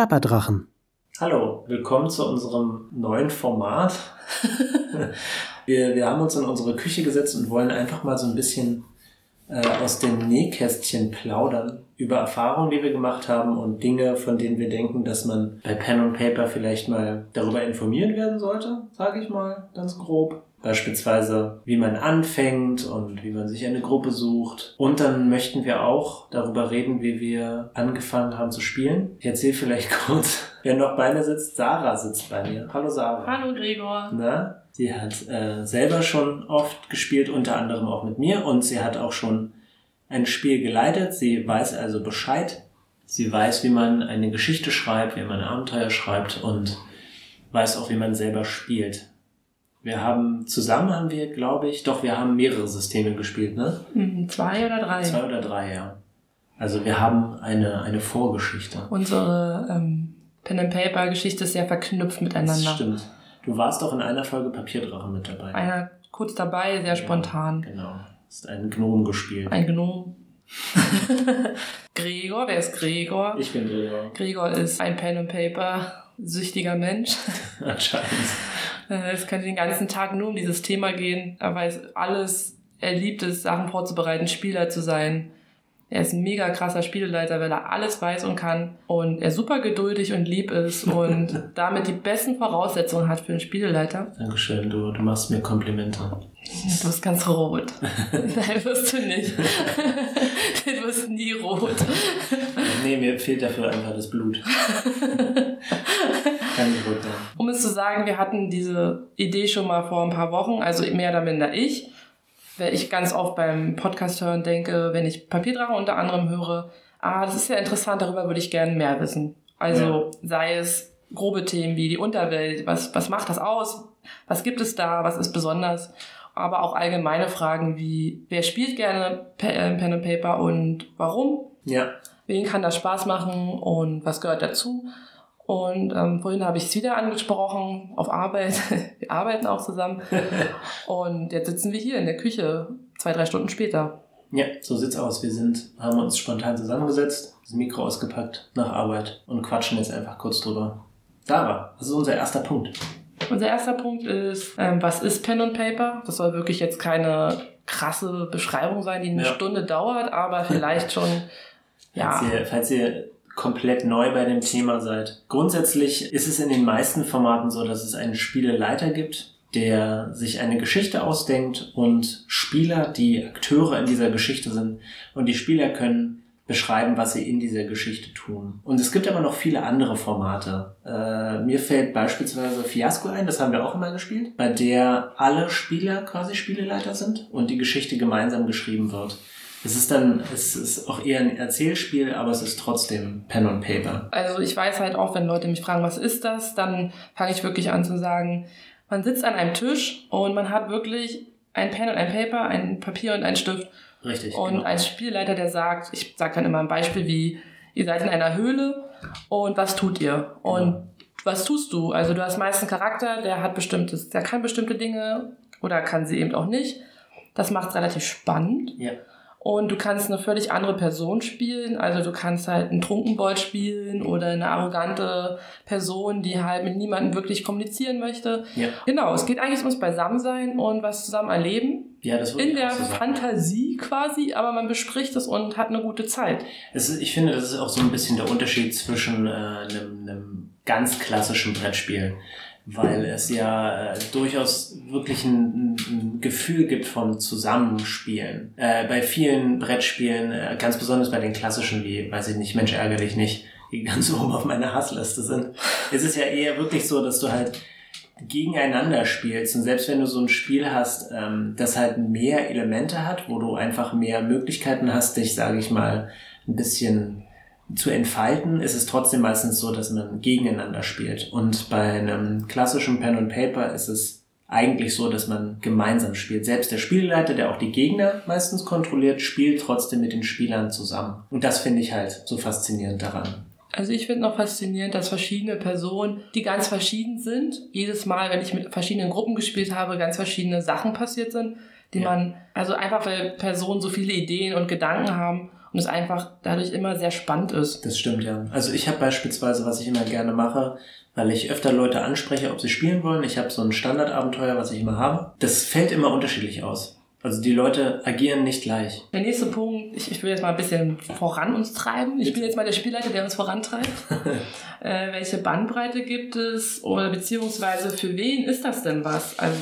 Plapperdrachen. Hallo, willkommen zu unserem neuen Format. wir, wir haben uns in unsere Küche gesetzt und wollen einfach mal so ein bisschen äh, aus dem Nähkästchen plaudern über Erfahrungen, die wir gemacht haben und Dinge, von denen wir denken, dass man bei Pen und Paper vielleicht mal darüber informiert werden sollte, sage ich mal ganz grob. Beispielsweise, wie man anfängt und wie man sich eine Gruppe sucht. Und dann möchten wir auch darüber reden, wie wir angefangen haben zu spielen. Ich erzähle vielleicht kurz, wer noch bei mir sitzt. Sarah sitzt bei mir. Hallo Sarah. Hallo Gregor. Na, sie hat äh, selber schon oft gespielt, unter anderem auch mit mir. Und sie hat auch schon ein Spiel geleitet. Sie weiß also Bescheid. Sie weiß, wie man eine Geschichte schreibt, wie man ein Abenteuer schreibt und weiß auch, wie man selber spielt. Wir haben zusammen haben wir, glaube ich, doch wir haben mehrere Systeme gespielt, ne? Hm, Zwei oder drei. Zwei oder drei, ja. Also wir haben eine eine Vorgeschichte. Unsere ähm, Pen and Paper Geschichte ist sehr verknüpft miteinander. Das stimmt. Du warst auch in einer Folge Papierdrache mit dabei. Einer kurz dabei, sehr spontan. Genau. Ist ein Gnom gespielt. Ein Gnom. Gregor, wer ist Gregor? Ich bin Gregor. Gregor ist ein Pen and Paper süchtiger Mensch. Anscheinend. Es könnte den ganzen Tag nur um dieses Thema gehen. Er weiß alles. Er liebt es, Sachen vorzubereiten, Spieler zu sein. Er ist ein mega krasser Spieleleiter, weil er alles weiß und kann. Und er ist super geduldig und lieb ist und damit die besten Voraussetzungen hat für einen Spieleleiter. Dankeschön, du, du machst mir Komplimente. Du bist ganz rot. Nein, wirst du nicht. Du wirst nie rot. Nee, mir fehlt dafür einfach das Blut. Kann nicht rot sein. Um zu sagen, wir hatten diese Idee schon mal vor ein paar Wochen, also mehr oder minder ich, weil ich ganz oft beim Podcast hören denke, wenn ich Papierdrache unter anderem höre, ah, das ist ja interessant, darüber würde ich gerne mehr wissen. Also sei es grobe Themen wie die Unterwelt, was, was macht das aus, was gibt es da, was ist besonders, aber auch allgemeine Fragen wie, wer spielt gerne äh, Pen and Paper und warum? Ja, wen kann das Spaß machen und was gehört dazu. Und ähm, vorhin habe ich es wieder angesprochen auf Arbeit. Wir arbeiten auch zusammen. Und jetzt sitzen wir hier in der Küche, zwei, drei Stunden später. ja, so sieht's aus. Wir sind, haben uns spontan zusammengesetzt, das Mikro ausgepackt nach Arbeit und quatschen jetzt einfach kurz drüber. Sarah, das ist unser erster Punkt. Unser erster Punkt ist, ähm, was ist Pen and Paper? Das soll wirklich jetzt keine krasse Beschreibung sein, die eine Ja. Stunde dauert, aber vielleicht schon, ja, Falls, ihr, falls ihr komplett neu bei dem Thema seid. Grundsätzlich ist es in den meisten Formaten so, dass es einen Spieleleiter gibt, der sich eine Geschichte ausdenkt und Spieler, die Akteure in dieser Geschichte sind und die Spieler können beschreiben, was sie in dieser Geschichte tun. Und es gibt aber noch viele andere Formate. Äh, mir fällt beispielsweise Fiasco ein, das haben wir auch immer gespielt, bei der alle Spieler quasi Spieleleiter sind und die Geschichte gemeinsam geschrieben wird. Es ist dann, es ist auch eher ein Erzählspiel, aber es ist trotzdem Pen und Paper. Also ich weiß halt auch, wenn Leute mich fragen, was ist das, dann fange ich wirklich an zu sagen, man sitzt an einem Tisch und man hat wirklich ein Pen und ein Paper, ein Papier und ein Stift Richtig. und genau. ein Spielleiter, der sagt, ich sage dann immer ein Beispiel wie, ihr seid in einer Höhle und was tut ihr? Und Genau. was tust du? Also du hast meist einen Charakter, der hat bestimmtes, der kann bestimmte Dinge oder kann sie eben auch nicht. Das macht es relativ spannend. Ja. Und du kannst eine völlig andere Person spielen. Also du kannst halt einen Trunkenbold spielen oder eine arrogante Person, die halt mit niemandem wirklich kommunizieren möchte. Ja. Genau, es geht eigentlich ums Beisammensein und was zusammen erleben. Ja, das würde In ich der so. Fantasie quasi, aber man bespricht es und hat eine gute Zeit. Ist, ich finde, das ist auch so ein bisschen der Unterschied zwischen äh, einem, einem ganz klassischen Brettspiel, weil es ja äh, durchaus wirklich ein, ein Gefühl gibt von Zusammenspielen. Äh, bei vielen Brettspielen, äh, ganz besonders bei den klassischen, wie, weiß ich nicht, Mensch ärgerlich nicht, die ganz oben auf meiner Hassliste sind, ist es ja eher wirklich so, dass du halt gegeneinander spielst und selbst wenn du so ein Spiel hast, ähm, das halt mehr Elemente hat, wo du einfach mehr Möglichkeiten hast, dich, sage ich mal, ein bisschen zu entfalten, ist es trotzdem meistens so, dass man gegeneinander spielt. Und bei einem klassischen Pen and Paper ist es eigentlich so, dass man gemeinsam spielt. Selbst der Spielleiter, der auch die Gegner meistens kontrolliert, spielt trotzdem mit den Spielern zusammen. Und das finde ich halt so faszinierend daran. Also ich finde noch faszinierend, dass verschiedene Personen, die ganz verschieden sind, jedes Mal, wenn ich mit verschiedenen Gruppen gespielt habe, ganz verschiedene Sachen passiert sind, die Ja. man, also einfach weil Personen so viele Ideen und Gedanken haben und es einfach dadurch immer sehr spannend ist. Das stimmt, ja. Also ich habe beispielsweise, was ich immer gerne mache, weil ich öfter Leute anspreche, ob sie spielen wollen. Ich habe so ein Standardabenteuer, was ich immer habe. Das fällt immer unterschiedlich aus. Also die Leute agieren nicht gleich. Der nächste Punkt, ich, ich will jetzt mal ein bisschen voran uns treiben. Ich bin jetzt mal der Spielleiter, der uns vorantreibt. äh, welche Bandbreite gibt es oder beziehungsweise für wen ist das denn was? Also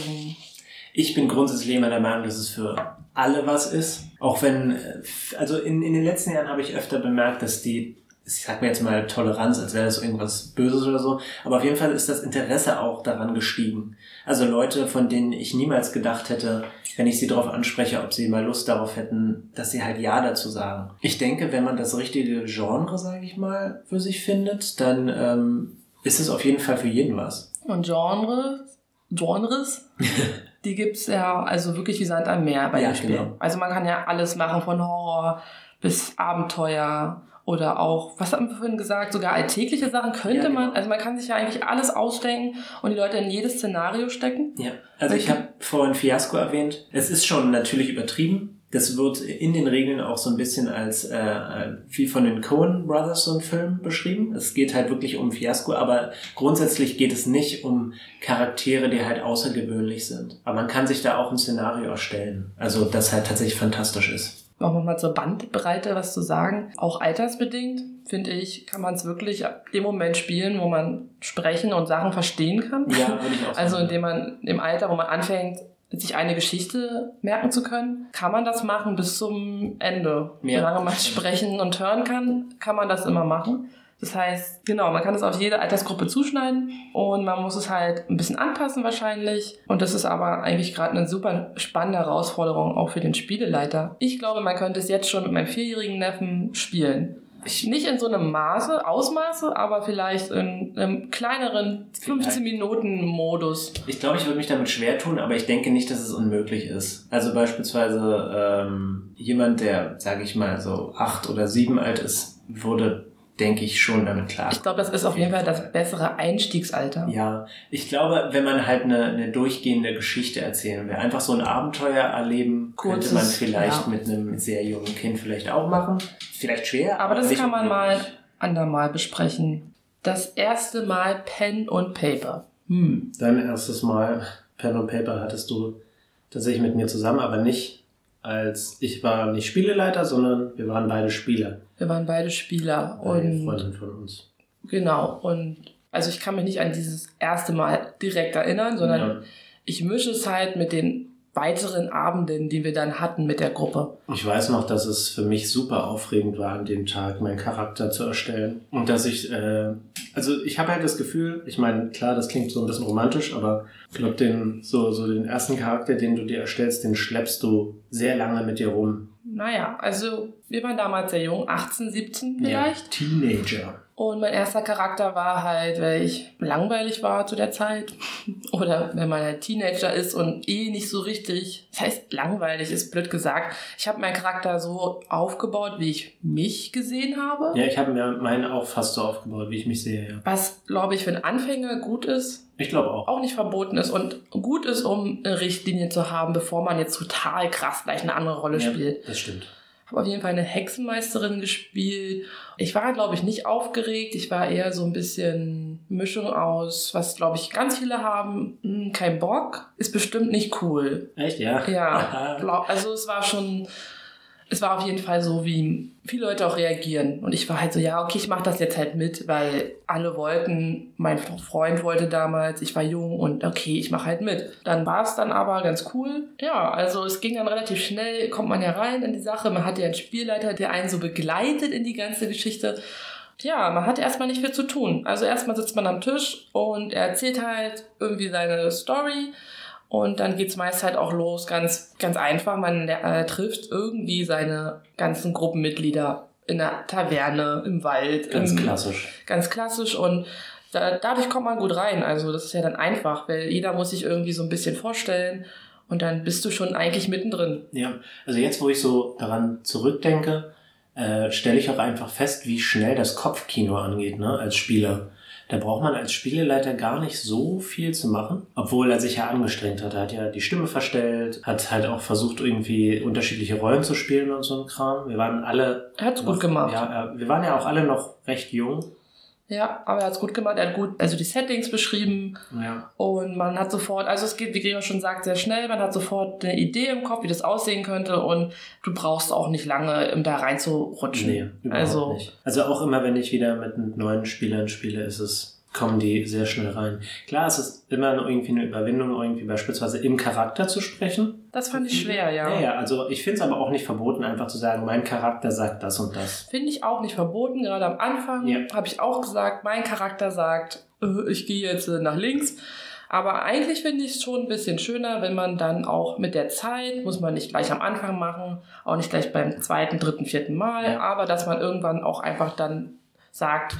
ich bin grundsätzlich immer der Meinung, dass es für alle was ist. Auch wenn, äh, also in, in den letzten Jahren habe ich öfter bemerkt, dass die ich sag mir jetzt mal Toleranz, als wäre das irgendwas Böses oder so, aber auf jeden Fall ist das Interesse auch daran gestiegen. Also Leute, von denen ich niemals gedacht hätte, wenn ich sie darauf anspreche, ob sie mal Lust darauf hätten, dass sie halt Ja dazu sagen. Ich denke, wenn man das richtige Genre, sage ich mal, für sich findet, dann ähm, ist es auf jeden Fall für jeden was. Und Genre, Genres, die gibt's ja also wirklich wie Sand am Meer bei Ja, dem Spiel. genau. Also man kann ja alles machen, von Horror bis Abenteuer oder auch, was haben wir vorhin gesagt, sogar alltägliche Sachen könnte Ja, genau. man, also man kann sich ja eigentlich alles ausdenken und die Leute in jedes Szenario stecken. Ja, also ich habe vorhin Fiasco erwähnt. Es ist schon natürlich übertrieben. Das wird in den Regeln auch so ein bisschen als äh, wie von den Coen Brothers so ein Film beschrieben. Es geht halt wirklich um Fiasco, aber grundsätzlich geht es nicht um Charaktere, die halt außergewöhnlich sind. Aber man kann sich da auch ein Szenario erstellen. Also das halt tatsächlich fantastisch ist. Auch nochmal zur Bandbreite was zu sagen. Auch altersbedingt, finde ich, kann man es wirklich ab dem Moment spielen, wo man sprechen und Sachen verstehen kann. Ja, würde ich auch sagen. Also indem man im Alter, wo man anfängt, sich eine Geschichte merken zu können, kann man das machen bis zum Ende. Ja, Solange man sprechen und hören kann, kann man das immer machen. Das heißt, genau, man kann es auf jede Altersgruppe zuschneiden und man muss es halt ein bisschen anpassen wahrscheinlich. Und das ist aber eigentlich gerade eine super spannende Herausforderung auch für den Spieleleiter. Ich glaube, man könnte es jetzt schon mit meinem vierjährigen Neffen spielen. Nicht in so einem Maße, Ausmaße, aber vielleicht in einem kleineren 15-Minuten-Modus. Ich glaube, ich würde mich damit schwer tun, aber ich denke nicht, dass es unmöglich ist. Also beispielsweise ähm, jemand, der, sage ich mal, so acht oder sieben alt ist, würde, denke ich, schon damit klar. Ich glaube, das ist auf jeden Fall das bessere Einstiegsalter. Ja, ich glaube, wenn man halt eine, eine durchgehende Geschichte erzählen will, einfach so ein Abenteuer erleben, könnte Kurzes, man vielleicht ja. mit einem sehr jungen Kind vielleicht auch machen. Vielleicht schwer, Aber das nicht kann man mal andermal besprechen. Das erste Mal Pen und Paper. Hm. Dein erstes Mal Pen und Paper hattest du tatsächlich mit mir zusammen, aber nicht als ich war nicht Spieleleiter, sondern wir waren beide Spieler. Wir waren beide Spieler Eine und Freundin von uns. genau und also ich kann mich nicht an dieses erste Mal direkt erinnern, sondern Ja. ich mische es halt mit den weiteren Abenden, die wir dann hatten mit der Gruppe. Ich weiß noch, dass es für mich super aufregend war, an dem Tag meinen Charakter zu erstellen. Und dass ich, äh, also ich habe halt das Gefühl, ich meine, klar, das klingt so ein bisschen romantisch, aber ich glaube, den, so, so den ersten Charakter, den du dir erstellst, den schleppst du sehr lange mit dir rum. Naja, also wir waren damals sehr jung, 18, 17 vielleicht. Ja, Teenager. Und mein erster Charakter war halt, weil ich langweilig war zu der Zeit. Oder wenn man halt Teenager ist und eh nicht so richtig. Das heißt, langweilig ist blöd gesagt. Ich habe meinen Charakter so aufgebaut, wie ich mich gesehen habe. Ja, ich habe mir meinen auch fast so aufgebaut, wie ich mich sehe, ja. Was, glaube ich, für einen Anfänger gut ist, Ich glaube auch. auch nicht verboten ist und gut ist, um eine Richtlinie zu haben, bevor man jetzt total krass gleich eine andere Rolle Ja, spielt. das stimmt. Habe auf jeden Fall eine Hexenmeisterin gespielt. Ich war, glaube ich, nicht aufgeregt. Ich war eher so ein bisschen Mischung aus, was, glaube ich, ganz viele haben. Hm, kein Bock. Ist bestimmt nicht cool. Echt, ja? Ja, also es war schon, es war auf jeden Fall so, wie viele Leute auch reagieren. Und ich war halt so, ja, okay, ich mache das jetzt halt mit, weil alle wollten, mein Freund wollte damals, ich war jung und okay, ich mache halt mit. Dann war es dann aber ganz cool. Ja, also es ging dann relativ schnell, kommt man ja rein in die Sache. Man hat ja einen Spielleiter, der einen so begleitet in die ganze Geschichte. Ja, man hat erstmal nicht viel zu tun. Also erstmal sitzt man am Tisch und er erzählt halt irgendwie seine Story. Und dann geht's meist halt auch los, ganz, ganz einfach. Man äh, trifft irgendwie seine ganzen Gruppenmitglieder in der Taverne, im Wald. Ganz im, klassisch. Ganz klassisch und da, dadurch kommt man gut rein. Also das ist ja dann einfach, weil jeder muss sich irgendwie so ein bisschen vorstellen und dann bist du schon eigentlich mittendrin. Ja, also jetzt, wo ich so daran zurückdenke, äh, stelle ich auch einfach fest, wie schnell das Kopfkino angeht, ne, als Spieler. Da braucht man als Spieleleiter gar nicht so viel zu machen, obwohl er sich ja angestrengt hat. Er hat ja die Stimme verstellt, hat halt auch versucht, irgendwie unterschiedliche Rollen zu spielen und so ein Kram. Wir waren alle. Er hat's gut gemacht. Ja, wir waren ja auch alle noch recht jung. Ja, aber er hat's gut gemacht. Er hat gut, also die Settings beschrieben. Ja. Und man hat sofort, also es geht, wie Gregor schon sagt, sehr schnell. Man hat sofort eine Idee im Kopf, wie das aussehen könnte. Und du brauchst auch nicht lange, um da reinzurutschen. Nee, überhaupt Also- nicht. Also auch immer, wenn ich wieder mit neuen Spielern spiele, ist es, kommen die sehr schnell rein. Klar, es ist immer irgendwie eine Überwindung, irgendwie beispielsweise im Charakter zu sprechen. Das fand ich schwer, ja. Ja, ja, also ich finde es aber auch nicht verboten, einfach zu sagen, mein Charakter sagt das und das. Finde ich auch nicht verboten. Gerade am Anfang Ja. habe ich auch gesagt, mein Charakter sagt, äh, ich gehe jetzt äh, nach links. Aber eigentlich finde ich es schon ein bisschen schöner, wenn man dann auch mit der Zeit, muss man nicht gleich am Anfang machen, auch nicht gleich beim zweiten, dritten, vierten Mal, Ja. aber dass man irgendwann auch einfach dann sagt,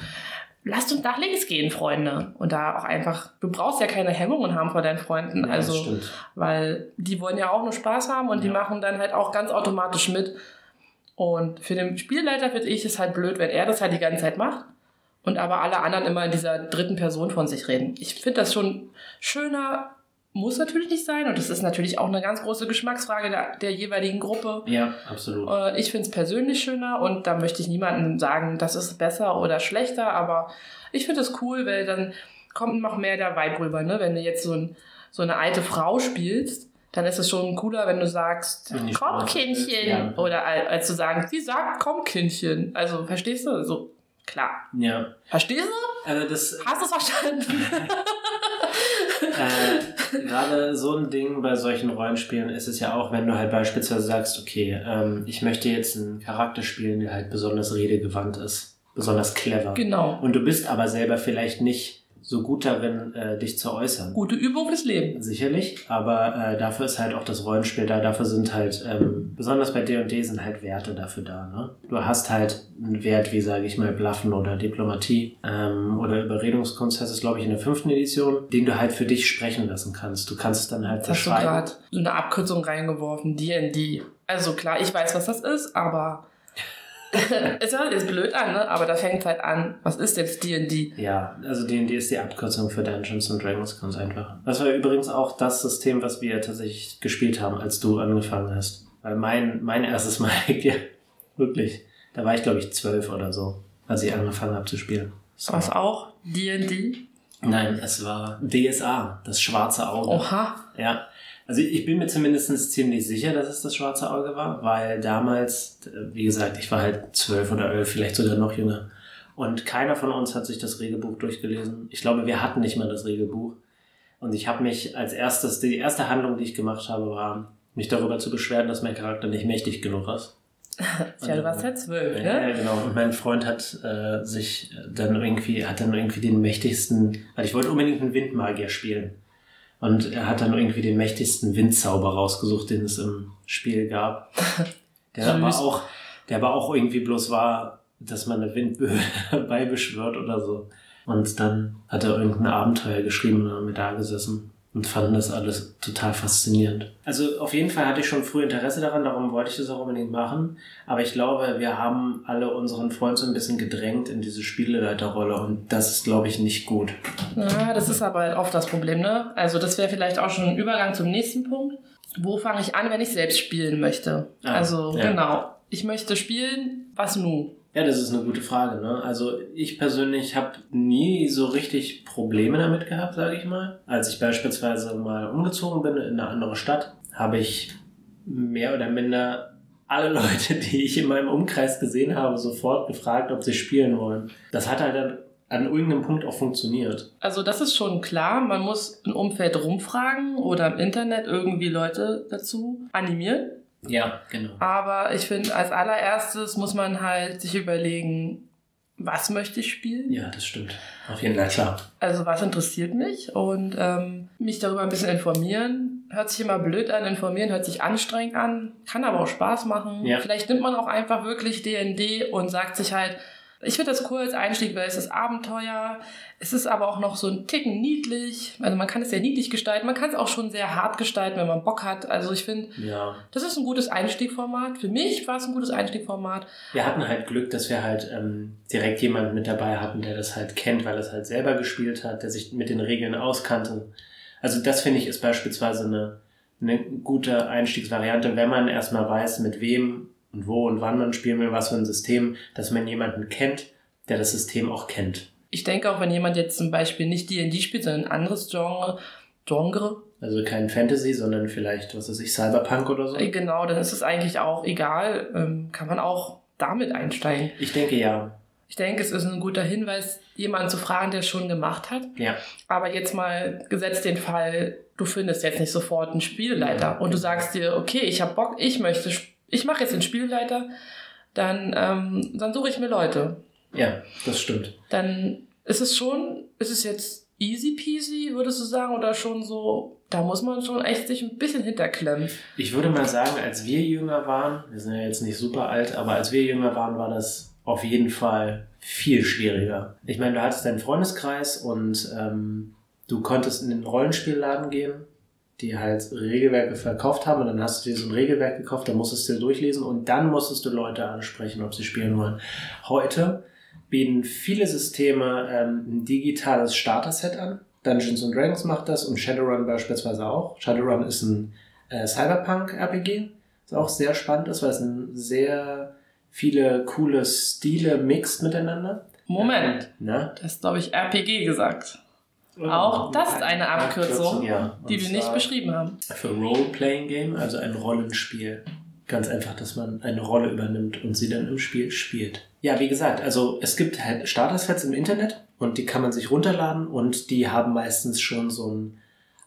lasst uns nach links gehen, Freunde. Und da auch einfach, du brauchst ja keine Hemmungen haben vor deinen Freunden. Ja, also stimmt. weil die wollen ja auch nur Spaß haben und die Ja. machen dann halt auch ganz automatisch mit. Und für den Spielleiter finde ich es halt blöd, wenn er das halt die ganze Zeit macht und aber alle anderen immer in dieser dritten Person von sich reden. Ich finde das schon schöner, muss natürlich nicht sein und das ist natürlich auch eine ganz große Geschmacksfrage der, der jeweiligen Gruppe. Ja, absolut. Äh, Ich finde es persönlich schöner und da möchte ich niemandem sagen, das ist besser oder schlechter, aber ich finde es cool, weil dann kommt noch mehr der Vibe rüber. Ne? Wenn du jetzt so, ein, so eine alte Frau spielst, dann ist es schon cooler, wenn du sagst, Wenn komm ist, Kindchen, ja. oder al- als zu sagen, sie sagt, komm Kindchen. Also, verstehst du? So, klar. Ja. Verstehst du? Also das Hast du es verstanden? äh, gerade so ein Ding bei solchen Rollenspielen ist es ja auch, wenn du halt beispielsweise sagst, okay, ähm, ich möchte jetzt einen Charakter spielen, der halt besonders redegewandt ist, besonders clever. genau. Und du bist aber selber vielleicht nicht so gut darin, äh, dich zu äußern. Gute Übung fürs Leben. Sicherlich, aber äh, dafür ist halt auch das Rollenspiel da. Dafür sind halt, ähm, besonders bei D&D sind halt Werte dafür da. Ne? Du hast halt einen Wert wie, sage ich mal, Bluffen oder Diplomatie ähm, oder Überredungskunst heißt es, glaube ich, in der fünften Edition, den du halt für dich sprechen lassen kannst. Du kannst es dann halt Jetzt hast du verschreiben. gerade so eine Abkürzung reingeworfen, D&D. Also klar, ich weiß, was das ist, aber es hört jetzt blöd an, ne? aber da fängt halt an, was ist jetzt D&D? Ja, also D&D ist die Abkürzung für Dungeons and Dragons ganz einfach. Das war übrigens auch das System, was wir tatsächlich gespielt haben, als du angefangen hast. Weil mein, mein erstes Mal, ja, wirklich, da war ich glaube ich zwölf oder so, als ich angefangen habe zu spielen. Es Was auch? D&D? nein, es war DSA, das schwarze Auge. Oha. Ja. Also ich bin mir zumindest ziemlich sicher, dass es das schwarze Auge war, weil damals, äh, wie gesagt, ich war halt zwölf oder elf, vielleicht sogar noch jünger. Und keiner von uns hat sich das Regelbuch durchgelesen. Ich glaube, wir hatten nicht mal das Regelbuch. Und ich habe mich als erstes, die erste Handlung, die ich gemacht habe, war, mich darüber zu beschweren, dass mein Charakter nicht mächtig genug ist. Tja, du warst ja zwölf, ne? ja, genau. Und mein Freund hat äh, sich dann irgendwie, hat dann irgendwie den mächtigsten, weil ich wollte unbedingt einen Windmagier spielen. Und er hat dann irgendwie den mächtigsten Windzauber rausgesucht, den es im Spiel gab. Der aber auch, der aber auch irgendwie bloß war, dass man eine Windböe herbeibeschwört oder so. Und dann hat er irgendein Abenteuer geschrieben und dann haben wir da gesessen und fanden das alles total faszinierend. Also auf jeden Fall hatte ich schon früh Interesse daran, darum wollte ich das auch unbedingt machen. Aber ich glaube, wir haben alle unseren Freund so ein bisschen gedrängt in diese Spieleleiterrolle und das ist, glaube ich, nicht gut. Ja, das ist aber halt oft das Problem, ne? Also das wäre vielleicht auch schon ein Übergang zum nächsten Punkt. Wo fange ich an, wenn ich selbst spielen möchte? Ah, also ja. genau. Ich möchte spielen, was nun? Ja, das ist eine gute Frage. Ne? Also ich persönlich habe nie so richtig Probleme damit gehabt, sage ich mal. Als ich beispielsweise mal umgezogen bin in eine andere Stadt, habe ich mehr oder minder alle Leute, die ich in meinem Umkreis gesehen habe, sofort gefragt, ob sie spielen wollen. Das hat halt dann an irgendeinem Punkt auch funktioniert. Also das ist schon klar, man muss im Umfeld rumfragen oder im Internet irgendwie Leute dazu animieren. Ja, genau. Aber ich finde, als allererstes muss man halt sich überlegen, was möchte ich spielen? Ja, das stimmt. Auf jeden Fall klar. Also was interessiert mich und ähm, mich darüber ein bisschen informieren. Hört sich immer blöd an, informieren hört sich anstrengend an, kann aber auch Spaß machen. Ja. Vielleicht nimmt man auch einfach wirklich D&D und sagt sich halt, Ich finde das cool als Einstieg, weil es ist Abenteuer. Es ist aber auch noch so ein Ticken niedlich. Also man kann es sehr niedlich gestalten. Man kann es auch schon sehr hart gestalten, wenn man Bock hat. Also ich finde, Ja. das ist ein gutes Einstiegformat. Für mich war es ein gutes Einstiegformat. Wir hatten halt Glück, dass wir halt ähm, direkt jemanden mit dabei hatten, der das halt kennt, weil er es halt selber gespielt hat, der sich mit den Regeln auskannte. Also das finde ich ist beispielsweise eine, eine gute Einstiegsvariante, wenn man erstmal weiß, mit wem und wo und wann man spielen will, was für ein System, dass man jemanden kennt, der das System auch kennt. Ich denke auch, wenn jemand jetzt zum Beispiel nicht D&D spielt, sondern ein anderes Genre, Genre, Also kein Fantasy, sondern vielleicht, was weiß ich, Cyberpunk oder so. äh, genau, dann ist es eigentlich auch egal. Ähm, kann man auch damit einsteigen. Ich denke ja. Ich denke, es ist ein guter Hinweis, jemanden zu fragen, der es schon gemacht hat. Ja. Aber jetzt mal gesetzt den Fall, du findest jetzt nicht sofort einen Spielleiter und du sagst dir, okay, ich habe Bock, ich möchte, sp- ich mache jetzt den Spielleiter, dann, ähm, dann suche ich mir Leute. Ja, das stimmt. Dann ist es schon, ist es jetzt easy peasy, würdest du sagen, oder schon so, da muss man schon echt sich ein bisschen hinterklemmen. Ich würde mal sagen, als wir jünger waren, wir sind ja jetzt nicht super alt, aber als wir jünger waren, war das auf jeden Fall viel schwieriger. Ich meine, du hattest deinen Freundeskreis und ähm, du konntest in den Rollenspielladen gehen, die halt Regelwerke verkauft haben und dann hast du dir so ein Regelwerk gekauft, da musstest du durchlesen und dann musstest du Leute ansprechen, ob sie spielen wollen. Heute bieten viele Systeme ähm, ein digitales Starter-Set an. Dungeons and Dragons macht das und Shadowrun beispielsweise auch. Shadowrun ist ein äh, Cyberpunk-RPG, das auch sehr spannend ist, weil es ein sehr viele coole Stile mixt miteinander. Moment, Na? das ist, glaube ich, RPG gesagt. Auch das ist eine Abkürzung, ja. Die wir nicht beschrieben haben. Für Role-Playing-Game, also ein Rollenspiel. Ganz einfach, dass man eine Rolle übernimmt und sie dann im Spiel spielt. Ja, wie gesagt, also es gibt halt Starter-Sets im Internet und die kann man sich runterladen und die haben meistens schon so ein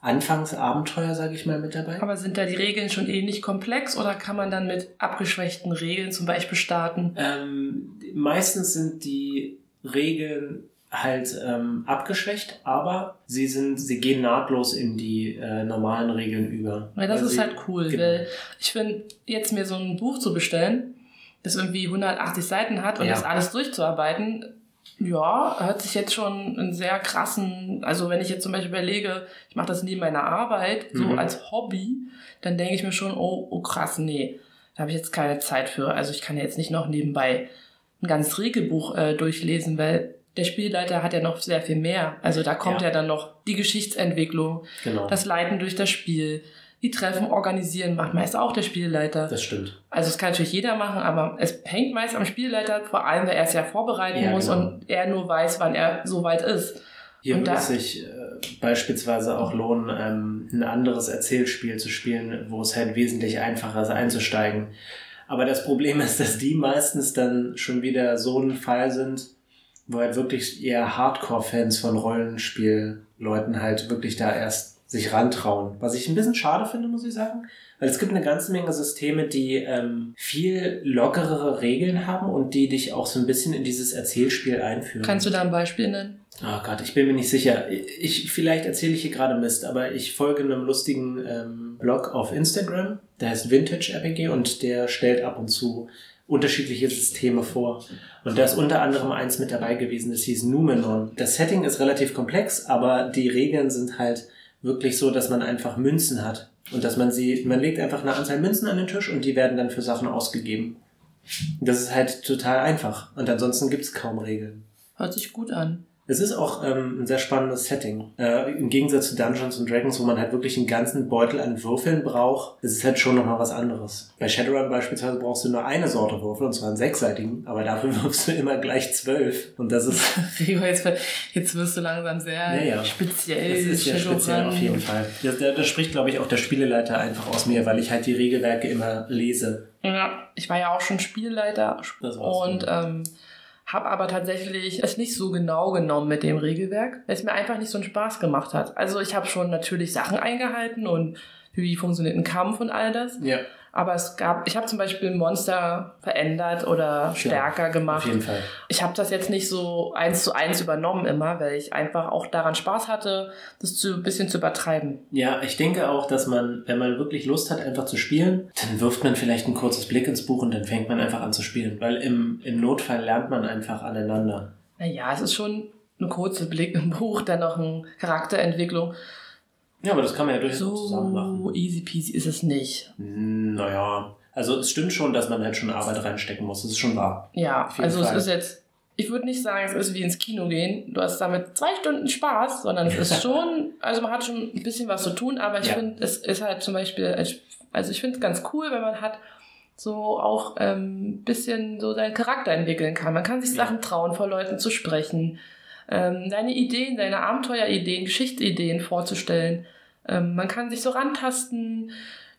Anfangsabenteuer, sage ich mal, mit dabei. Aber sind da die Regeln schon ähnlich komplex oder kann man dann mit abgeschwächten Regeln zum Beispiel starten? Ähm, meistens sind die Regeln halt ähm, abgeschwächt, aber sie sind, sie gehen nahtlos in die äh, normalen Regeln über. Weil das Weil ist sie- halt cool, genau. weil ich finde, jetzt mir so ein Buch zu bestellen, das irgendwie 180 Seiten hat und Ja. das alles durchzuarbeiten, ja, hört sich jetzt schon einen sehr krassen, also wenn ich jetzt zum Beispiel überlege, ich mache das neben meiner Arbeit, so Mhm. als Hobby, dann denke ich mir schon, oh, oh krass, nee, da habe ich jetzt keine Zeit für. Also ich kann jetzt nicht noch nebenbei ein ganzes Regelbuch äh, durchlesen, weil der Spielleiter hat ja noch sehr viel mehr. Also da kommt Ja. ja, dann noch die Geschichtsentwicklung, Genau, das Leiten durch das Spiel, die Treffen organisieren, macht meist auch der Spielleiter. das stimmt. Also das kann natürlich jeder machen, aber es hängt meist am Spielleiter, vor allem, weil er es ja vorbereiten Ja, muss genau. und er nur weiß, wann er so weit ist. Hier Und würde es sich äh, beispielsweise auch lohnen, ähm, ein anderes Erzählspiel zu spielen, wo es halt wesentlich einfacher ist einzusteigen. Aber das Problem ist, dass die meistens dann schon wieder so ein Fall sind, wo halt wirklich eher Hardcore-Fans von Rollenspielleuten halt wirklich da erst sich rantrauen. Was ich ein bisschen schade finde, muss ich sagen. Weil es gibt eine ganze Menge Systeme, die ähm, viel lockerere Regeln haben und die dich auch so ein bisschen in dieses Erzählspiel einführen. Kannst du da ein Beispiel nennen? Oh Gott, ich bin mir nicht sicher. Ich, vielleicht erzähle ich hier gerade Mist, aber ich folge einem lustigen ähm, Blog auf Instagram, der heißt Vintage RPG und der stellt ab und zu unterschiedliche Systeme vor. Und da ist unter anderem eins mit dabei gewesen, das hieß Numenon. Das Setting ist relativ komplex, aber die Regeln sind halt wirklich so, dass man einfach Münzen hat. Und dass man sie, man legt einfach eine Anzahl Münzen an den Tisch und die werden dann für Sachen ausgegeben. Das ist halt total einfach. Und ansonsten gibt's kaum Regeln. Hört sich gut an. Es ist auch ähm, ein sehr spannendes Setting. Äh, Im Gegensatz zu Dungeons and Dragons, wo man halt wirklich einen ganzen Beutel an Würfeln braucht, ist es halt schon nochmal was anderes. Bei Shadowrun beispielsweise brauchst du nur eine Sorte Würfel, und zwar einen sechsseitigen, aber dafür wirfst du immer gleich zwölf. Und das ist, jetzt, jetzt wirst du langsam sehr Ja, ja. speziell. das ist ja speziell auf jeden Fall. Das, da, das spricht, glaube ich, auch der Spieleleiter einfach aus mir, weil ich halt die Regelwerke immer lese. Ja, ich war ja auch schon Spielleiter Das war's. und ähm, habe aber tatsächlich es nicht so genau genommen mit dem Regelwerk, weil es mir einfach nicht so einen Spaß gemacht hat. Also ich habe schon natürlich Sachen eingehalten und wie funktioniert ein Kampf und all das, Ja. Aber es gab, ich habe zum Beispiel Monster verändert oder stärker gemacht. Auf jeden Fall. Ich habe das jetzt nicht so eins zu eins übernommen immer, weil ich einfach auch daran Spaß hatte, das zu, ein bisschen zu übertreiben. Ja, ich denke auch, dass man, wenn man wirklich Lust hat, einfach zu spielen, dann wirft man vielleicht ein kurzes Blick ins Buch und dann fängt man einfach an zu spielen. Weil im, im Notfall lernt man einfach aneinander. Naja, es ist schon ein kurzer Blick im Buch, dann noch eine Charakterentwicklung. Ja, aber das kann man ja durchaus zusammen machen. So easy peasy ist es nicht. Naja, also es stimmt schon, dass man halt schon Arbeit reinstecken muss. Das ist schon wahr. Ja, also Fall. es ist jetzt, ich würde nicht sagen, es ist wie ins Kino gehen. Du hast damit zwei Stunden Spaß, sondern es ist schon, also man hat schon ein bisschen was zu tun, aber ich Ja. finde, es ist halt zum Beispiel, also ich finde es ganz cool, wenn man hat so auch ein ähm, bisschen so seinen Charakter entwickeln kann. Man kann sich Ja. Sachen trauen, vor Leuten zu sprechen, ähm, seine Ideen, seine Abenteuerideen, Geschichtsideen vorzustellen. Ähm, man kann sich so rantasten,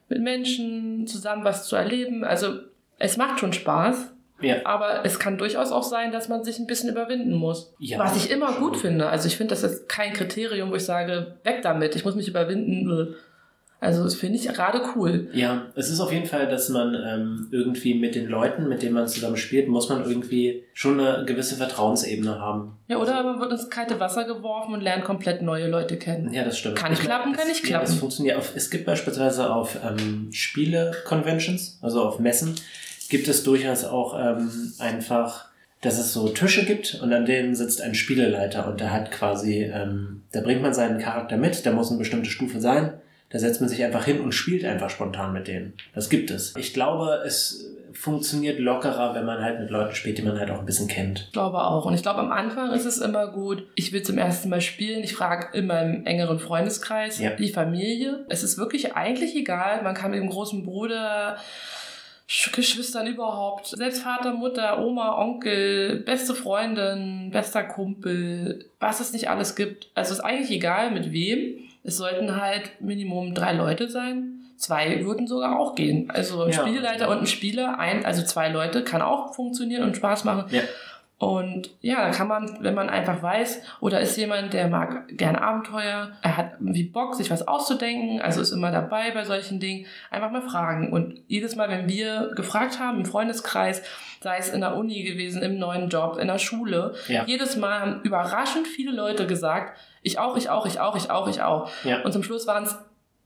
mit Menschen zusammen was zu erleben. Also es macht schon Spaß. Ja. Aber es kann durchaus auch sein, dass man sich ein bisschen überwinden muss. Ja, was ich immer schon. gut finde. Also ich finde, das ist kein Kriterium, wo ich sage, weg damit, ich muss mich überwinden. Also das finde ich gerade cool. Ja, es ist auf jeden Fall, dass man ähm, irgendwie mit den Leuten, mit denen man zusammen spielt, muss man irgendwie schon eine gewisse Vertrauensebene haben. Ja, oder man wird ins kalte Wasser geworfen und lernt komplett neue Leute kennen. Ja, das stimmt. Kann Ich klappen, meine, kann es- nicht Ja, es klappen. funktioniert. Auf, es gibt beispielsweise auf ähm, Spiele-Conventions, also auf Messen, gibt es durchaus auch ähm, einfach, dass es so Tische gibt und an denen sitzt ein Spieleleiter und der hat quasi, ähm, da bringt man seinen Charakter mit, der muss eine bestimmte Stufe sein. Da setzt man sich einfach hin und spielt einfach spontan mit denen. Das gibt es. Ich glaube, es funktioniert lockerer, wenn man halt mit Leuten spielt, die man halt auch ein bisschen kennt. Ich glaube auch. Und ich glaube, am Anfang ist es immer gut, ich will zum ersten Mal spielen. Ich frage in meinem engeren Freundeskreis, Ja. die Familie. Es ist wirklich eigentlich egal. Man kann mit dem großen Bruder, Sch- Geschwistern überhaupt, selbst Vater, Mutter, Oma, Onkel, beste Freundin, bester Kumpel, was es nicht alles gibt. Also ist eigentlich egal mit wem. Es sollten halt Minimum drei Leute sein. Zwei würden sogar auch gehen. Also ein Ja. Spielleiter und ein Spieler, ein, also zwei Leute, kann auch funktionieren und Spaß machen. Ja. Und ja, da kann man, wenn man einfach weiß, oder ist jemand, der mag gern Abenteuer, er hat irgendwie Bock, sich was auszudenken, also ist immer dabei bei solchen Dingen, einfach mal fragen. Und jedes Mal, wenn wir gefragt haben im Freundeskreis, sei es in der Uni gewesen, im neuen Job, in der Schule, Ja. jedes Mal haben überraschend viele Leute gesagt, ich auch, ich auch, ich auch, ich auch, ich auch. Ja. Und zum Schluss waren es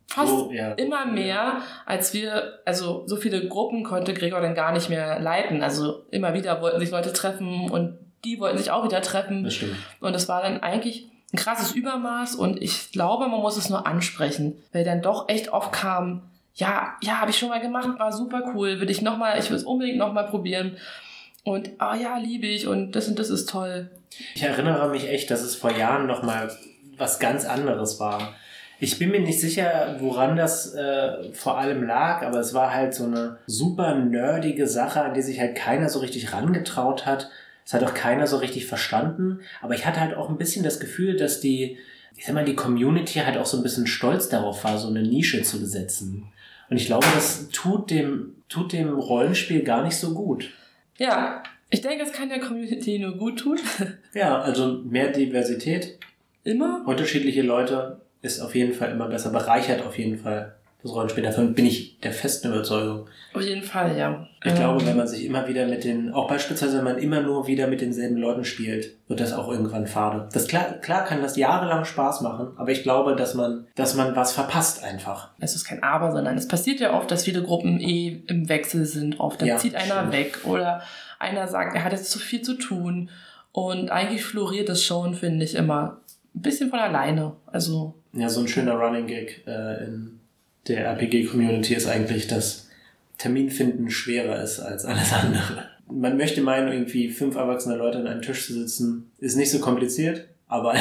fast So, ja. immer mehr, als wir, also so viele Gruppen konnte Gregor dann gar nicht mehr leiten. Also immer wieder wollten sich Leute treffen und die wollten sich auch wieder treffen. Das stimmt. Und es war dann eigentlich ein krasses Übermaß und ich glaube, man muss es nur ansprechen, weil dann doch echt oft kam, ja, ja, habe ich schon mal gemacht, war super cool, will ich noch mal, ich will es unbedingt noch mal probieren. Und, ah ja, liebe ich und das und das ist toll. Ich erinnere mich echt, dass es vor Jahren noch mal was ganz anderes war. Ich bin mir nicht sicher, woran das äh, vor allem lag, aber es war halt so eine super nerdige Sache, an die sich halt keiner so richtig rangetraut hat. Es hat auch keiner so richtig verstanden. Aber ich hatte halt auch ein bisschen das Gefühl, dass die, ich sag mal, die Community halt auch so ein bisschen stolz darauf war, so eine Nische zu besetzen. Und ich glaube, das tut dem, tut dem Rollenspiel gar nicht so gut. Ja, ich denke, es kann der Community nur gut tun. Ja, also mehr Diversität, Immer. unterschiedliche Leute ist auf jeden Fall immer besser, bereichert auf jeden Fall das Rollenspiel. Davon bin ich der festen Überzeugung. Auf jeden Fall, ja. Ich glaube, Ähm, wenn man sich immer wieder mit den, auch beispielsweise, wenn man immer nur wieder mit denselben Leuten spielt, wird das auch irgendwann fade. Das klar, klar kann das jahrelang Spaß machen, aber ich glaube, dass man, dass man was verpasst einfach. es ist kein Aber, sondern es passiert ja oft, dass viele Gruppen eh im Wechsel sind. Oft dann Ja, zieht einer stimmt. weg oder einer sagt, er hat jetzt zu viel zu tun. Und eigentlich floriert es schon, finde ich, immer ein bisschen von alleine. Also, Ja, so ein schöner Running Gag äh, in der RPG-Community ist eigentlich, dass Terminfinden schwerer ist als alles andere. Man möchte meinen, irgendwie fünf erwachsene Leute an einem Tisch zu sitzen, ist nicht so kompliziert, aber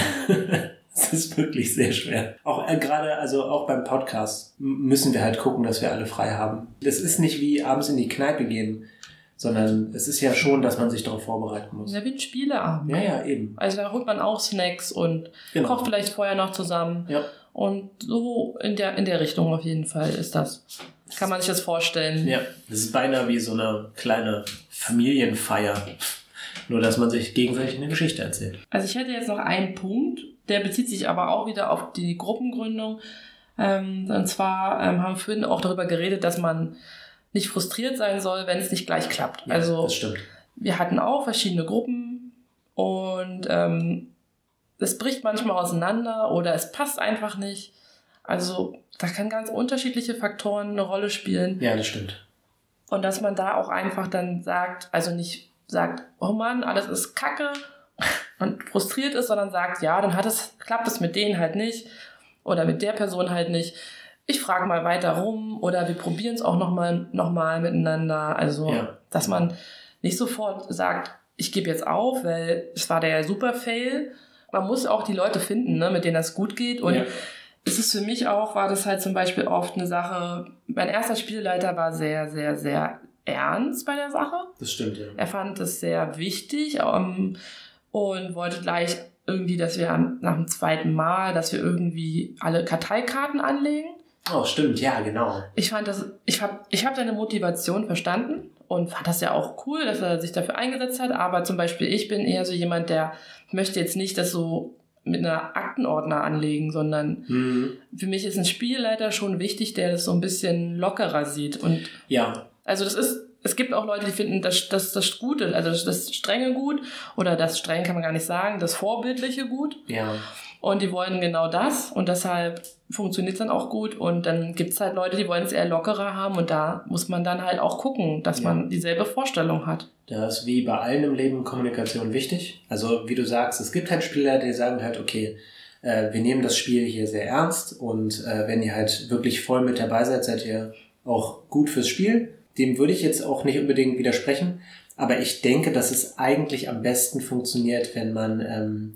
es ist wirklich sehr schwer. Auch äh, gerade, also auch beim Podcast müssen wir halt gucken, dass wir alle frei haben. Das ist nicht wie abends in die Kneipe gehen, sondern es ist ja schon, dass man sich darauf vorbereiten muss. ja, wie ein Spieleabend. Ja, ja, eben. Also da holt man auch Snacks und Genau. kocht vielleicht vorher noch zusammen. Ja. Und so in der, in der Richtung auf jeden Fall ist das. Kann man sich das vorstellen. Ja, das ist beinahe wie so eine kleine Familienfeier. Nur, dass man sich gegenseitig eine Geschichte erzählt. Also ich hätte jetzt noch einen Punkt, der bezieht sich aber auch wieder auf die Gruppengründung. Ähm, und zwar ähm, haben wir vorhin auch darüber geredet, dass man nicht frustriert sein soll, wenn es nicht gleich klappt. Ja, also das stimmt. wir hatten auch verschiedene Gruppen und ähm, es bricht manchmal auseinander oder es passt einfach nicht. Also da kann ganz unterschiedliche Faktoren eine Rolle spielen. Ja, das stimmt. Und dass man da auch einfach dann sagt, also nicht sagt, oh Mann, alles ist Kacke und frustriert ist, sondern sagt, ja, dann hat es, klappt es mit denen halt nicht oder mit der Person halt nicht. Ich frage mal weiter rum oder wir probieren es auch nochmal noch mal miteinander. Also, Ja. dass man nicht sofort sagt, ich gebe jetzt auf, weil es war der super Fail. Man muss auch die Leute finden, ne, mit denen das gut geht. Und Ja. es ist für mich auch, war das halt zum Beispiel oft eine Sache, mein erster Spielleiter war sehr, sehr, sehr ernst bei der Sache. Das stimmt, ja. Er fand es sehr wichtig ähm, und wollte gleich irgendwie, dass wir am, nach dem zweiten Mal, dass wir irgendwie alle Karteikarten anlegen. Oh, stimmt, ja, genau. Ich fand das, ich habe ich hab seine Motivation verstanden und fand das ja auch cool, dass er sich dafür eingesetzt hat. Aber zum Beispiel ich bin eher so jemand, der möchte jetzt nicht das so mit einer Aktenordner anlegen, sondern Hm. für mich ist ein Spielleiter schon wichtig, der das so ein bisschen lockerer sieht. Und Ja, also das ist, es gibt auch Leute, die finden das, das, das Gute, also das, das Strenge gut oder das Streng kann man gar nicht sagen, das Vorbildliche gut. ja. Und die wollen genau das und deshalb funktioniert es dann auch gut. Und dann gibt es halt Leute, die wollen es eher lockerer haben und da muss man dann halt auch gucken, dass Ja. man dieselbe Vorstellung hat. Da ist wie bei allen im Leben Kommunikation wichtig. Also wie du sagst, es gibt halt Spieler, die sagen halt, okay, äh, wir nehmen das Spiel hier sehr ernst und äh, wenn ihr halt wirklich voll mit dabei seid, seid ihr auch gut fürs Spiel. Dem würde ich jetzt auch nicht unbedingt widersprechen, aber ich denke, dass es eigentlich am besten funktioniert, wenn man ähm,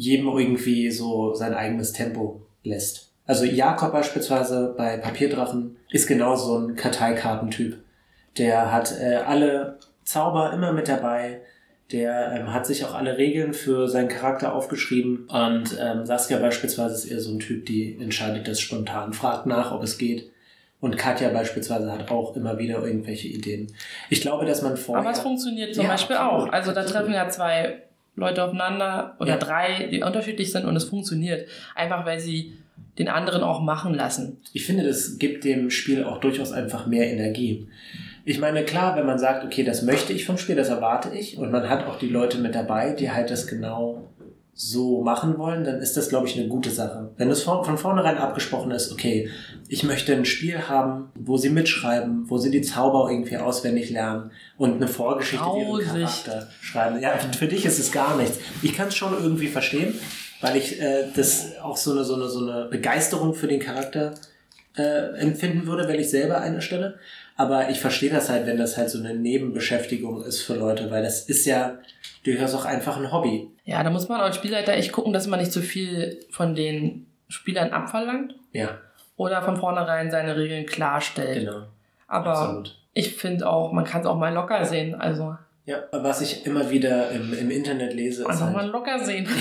jedem irgendwie so sein eigenes Tempo lässt. Also Jakob beispielsweise bei Papierdrachen ist genau so ein Karteikartentyp. Der hat äh, alle Zauber immer mit dabei. Der ähm, hat sich auch alle Regeln für seinen Charakter aufgeschrieben. Und ähm, Saskia beispielsweise ist eher so ein Typ, die entscheidet das spontan, fragt nach, ob es geht. Und Katja beispielsweise hat auch immer wieder irgendwelche Ideen. Ich glaube, dass man vorher... Aber es funktioniert zum Ja, Beispiel absolut, auch. Also da treffen ja zwei Leute aufeinander oder Ja. drei, die unterschiedlich sind und es funktioniert. Einfach weil sie den anderen auch machen lassen. Ich finde, das gibt dem Spiel auch durchaus einfach mehr Energie. Ich meine, klar, wenn man sagt, okay, das möchte ich vom Spiel, das erwarte ich, und man hat auch die Leute mit dabei, die halt das genau so machen wollen, dann ist das, glaube ich, eine gute Sache. Wenn es von, von vornherein abgesprochen ist, okay, ich möchte ein Spiel haben, wo sie mitschreiben, wo sie die Zauber irgendwie auswendig lernen und eine Vorgeschichte ihren Grausig. Charakter schreiben. Ja, für dich ist es gar nichts. Ich kann es schon irgendwie verstehen, weil ich äh, das auch so eine, so, eine, so eine Begeisterung für den Charakter äh, empfinden würde, wenn ich selber eine stelle. Aber ich verstehe das halt, wenn das halt so eine Nebenbeschäftigung ist für Leute, weil das ist ja durchaus auch einfach ein Hobby. Ja, da muss man als Spielleiter echt gucken, dass man nicht zu viel von den Spielern abverlangt Ja, oder von vornherein seine Regeln klarstellt. genau. Aber Absolut. ich finde auch, man kann es auch mal locker sehen. Also Ja, was ich immer wieder im, im Internet lese, einfach mal halt, locker sehen.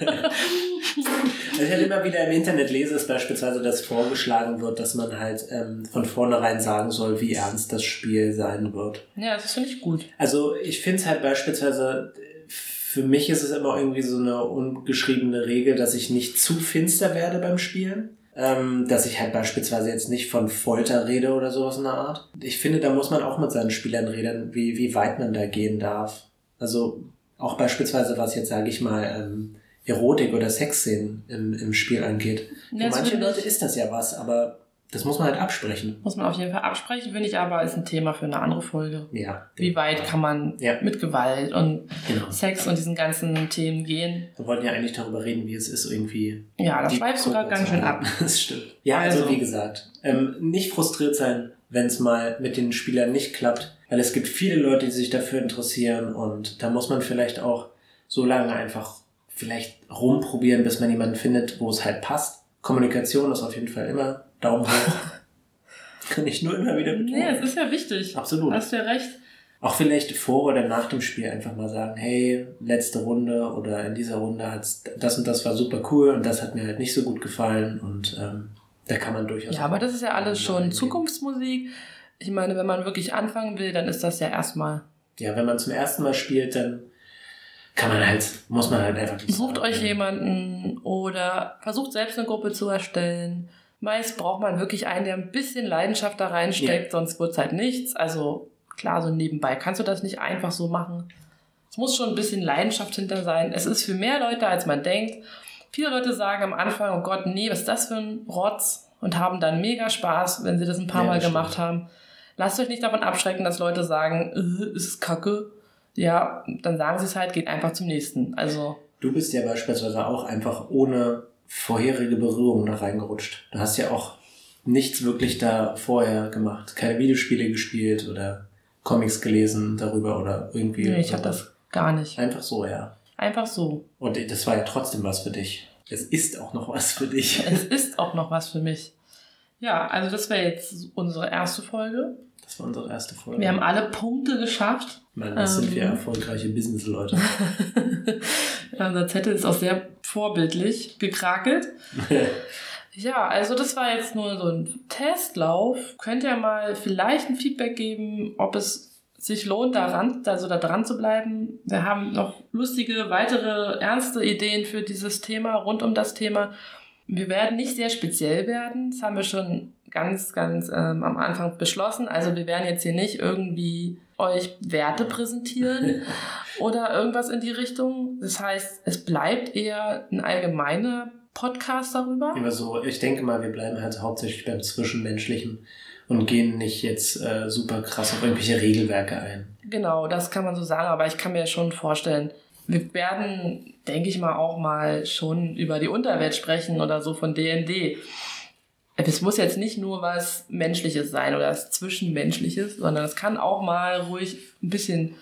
was ich halt immer wieder im Internet lese, ist beispielsweise, dass vorgeschlagen wird, dass man halt ähm, von vornherein sagen soll, wie ernst das Spiel sein wird. ja, das finde ich gut. Also ich finde es halt beispielsweise, für mich ist es immer irgendwie so eine ungeschriebene Regel, dass ich nicht zu finster werde beim Spielen. Ähm, dass ich halt beispielsweise jetzt nicht von Folter rede oder sowas in der Art. Ich finde, da muss man auch mit seinen Spielern reden, wie, wie weit man da gehen darf. Also auch beispielsweise, was jetzt, sage ich mal, ähm, Erotik oder Sexszenen im, im Spiel angeht. Für Ja, das manche Leute ist das ja was, aber das muss man halt absprechen. Muss man auf jeden Fall absprechen, finde ich aber, ist ein Thema für eine andere Folge. Ja. Wie weit kann man Ja. mit Gewalt und Genau. Sex und diesen ganzen Themen gehen? Wir wollten ja eigentlich darüber reden, wie es ist, irgendwie Ja, da die schweifst du gerade Gruppe ganz schön ab. Das stimmt. Ja, also, Also- wie gesagt, ähm, nicht frustriert sein, wenn es mal mit den Spielern nicht klappt, weil es gibt viele Leute, die sich dafür interessieren und da muss man vielleicht auch so lange einfach vielleicht rumprobieren, bis man jemanden findet, wo es halt passt. Kommunikation ist auf jeden Fall immer Daumen hoch. Kann ich nur immer wieder betonen. Nee, es ist ja wichtig. Absolut. Hast du ja recht. Auch vielleicht vor oder nach dem Spiel einfach mal sagen, hey, letzte Runde oder in dieser Runde hat's das und das war super cool und das hat mir halt nicht so gut gefallen und ähm, da kann man durchaus. Ja, aber das ist ja alles schon eingehen. Zukunftsmusik. Ich meine, wenn man wirklich anfangen will, dann ist das ja erstmal. Ja, wenn man zum ersten Mal spielt, dann kann man halt, muss man halt einfach. Sucht euch jemanden oder versucht selbst eine Gruppe zu erstellen. Meist braucht man wirklich einen, der ein bisschen Leidenschaft da reinsteckt, ja. sonst wird's halt nichts. Also klar, so nebenbei kannst du das nicht einfach so machen. Es muss schon ein bisschen Leidenschaft hinter sein. Es ist für mehr Leute, als man denkt. Viele Leute sagen am Anfang, oh Gott, nee, was ist das für ein Rotz? Und haben dann mega Spaß, wenn sie das ein paar ja, Mal gemacht stimmt. haben. Lasst euch nicht davon abschrecken, dass Leute sagen, äh, ist es kacke. Ja, dann sagen sie es halt, geht einfach zum nächsten. Also. Du bist ja beispielsweise auch einfach ohne vorherige Berührung da reingerutscht. Du hast ja auch nichts wirklich da vorher gemacht. Keine Videospiele gespielt oder Comics gelesen darüber oder irgendwie. Nee, ich hab das gar nicht. Einfach so, ja. Einfach so. Und das war ja trotzdem was für dich. Es ist auch noch was für dich. Es ist auch noch was für mich. Ja, also das wäre jetzt unsere erste Folge. Das war unsere erste Folge. Wir haben alle Punkte geschafft. Mann, das ähm, sind wir ähm. erfolgreiche Business-Leute. unser Zettel ist auch sehr vorbildlich gekrakelt. ja, also das war jetzt nur so ein Testlauf. Könnt ihr mal vielleicht ein Feedback geben, ob es sich lohnt, daran, also da dran zu bleiben. Wir haben noch lustige, weitere, ernste Ideen für dieses Thema, rund um das Thema. Wir werden nicht sehr speziell werden. Das haben wir schon ganz, ganz ähm, am Anfang beschlossen. Also wir werden jetzt hier nicht irgendwie euch Werte präsentieren oder irgendwas in die Richtung. Das heißt, es bleibt eher ein allgemeiner Podcast darüber. Also ich denke mal, wir bleiben halt hauptsächlich beim Zwischenmenschlichen und gehen nicht jetzt äh, super krass auf irgendwelche Regelwerke ein. Genau, das kann man so sagen, aber ich kann mir schon vorstellen, wir werden, denke ich mal, auch mal schon über die Unterwelt sprechen oder so von DND. Es muss jetzt nicht nur was Menschliches sein oder was Zwischenmenschliches, sondern es kann auch mal ruhig ein bisschen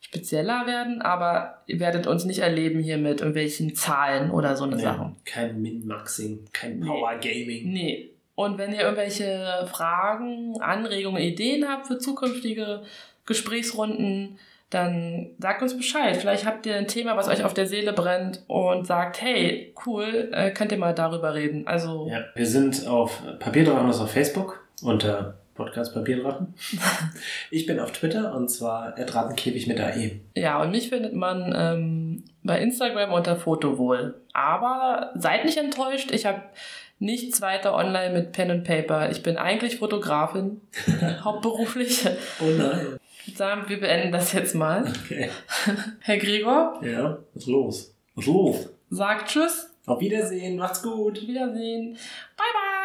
spezieller werden, aber ihr werdet uns nicht erleben hier mit irgendwelchen Zahlen oder so eine nee, Sachen. Kein Min-Maxing, kein Power-Gaming. Nee, und wenn ihr irgendwelche Fragen, Anregungen, Ideen habt für zukünftige Gesprächsrunden, dann sagt uns Bescheid. Vielleicht habt ihr ein Thema, was euch auf der Seele brennt und sagt, hey, cool, äh, könnt ihr mal darüber reden. Also ja, wir sind auf Papierdrachen auf Facebook unter Podcast Papierdrachen. ich bin auf Twitter und zwar Dratenkäfig mit AE. Ja, und mich findet man ähm, bei Instagram unter Fotowohl. Aber seid nicht enttäuscht, ich habe nichts weiter online mit Pen und Paper. Ich bin eigentlich Fotografin, hauptberuflich. Oh nein. Ich sagen, wir beenden das jetzt mal. Okay. Herr Gregor? Ja, was ist los? Was ist los? Sagt Tschüss. Auf Wiedersehen, macht's gut. Wiedersehen. Bye, bye.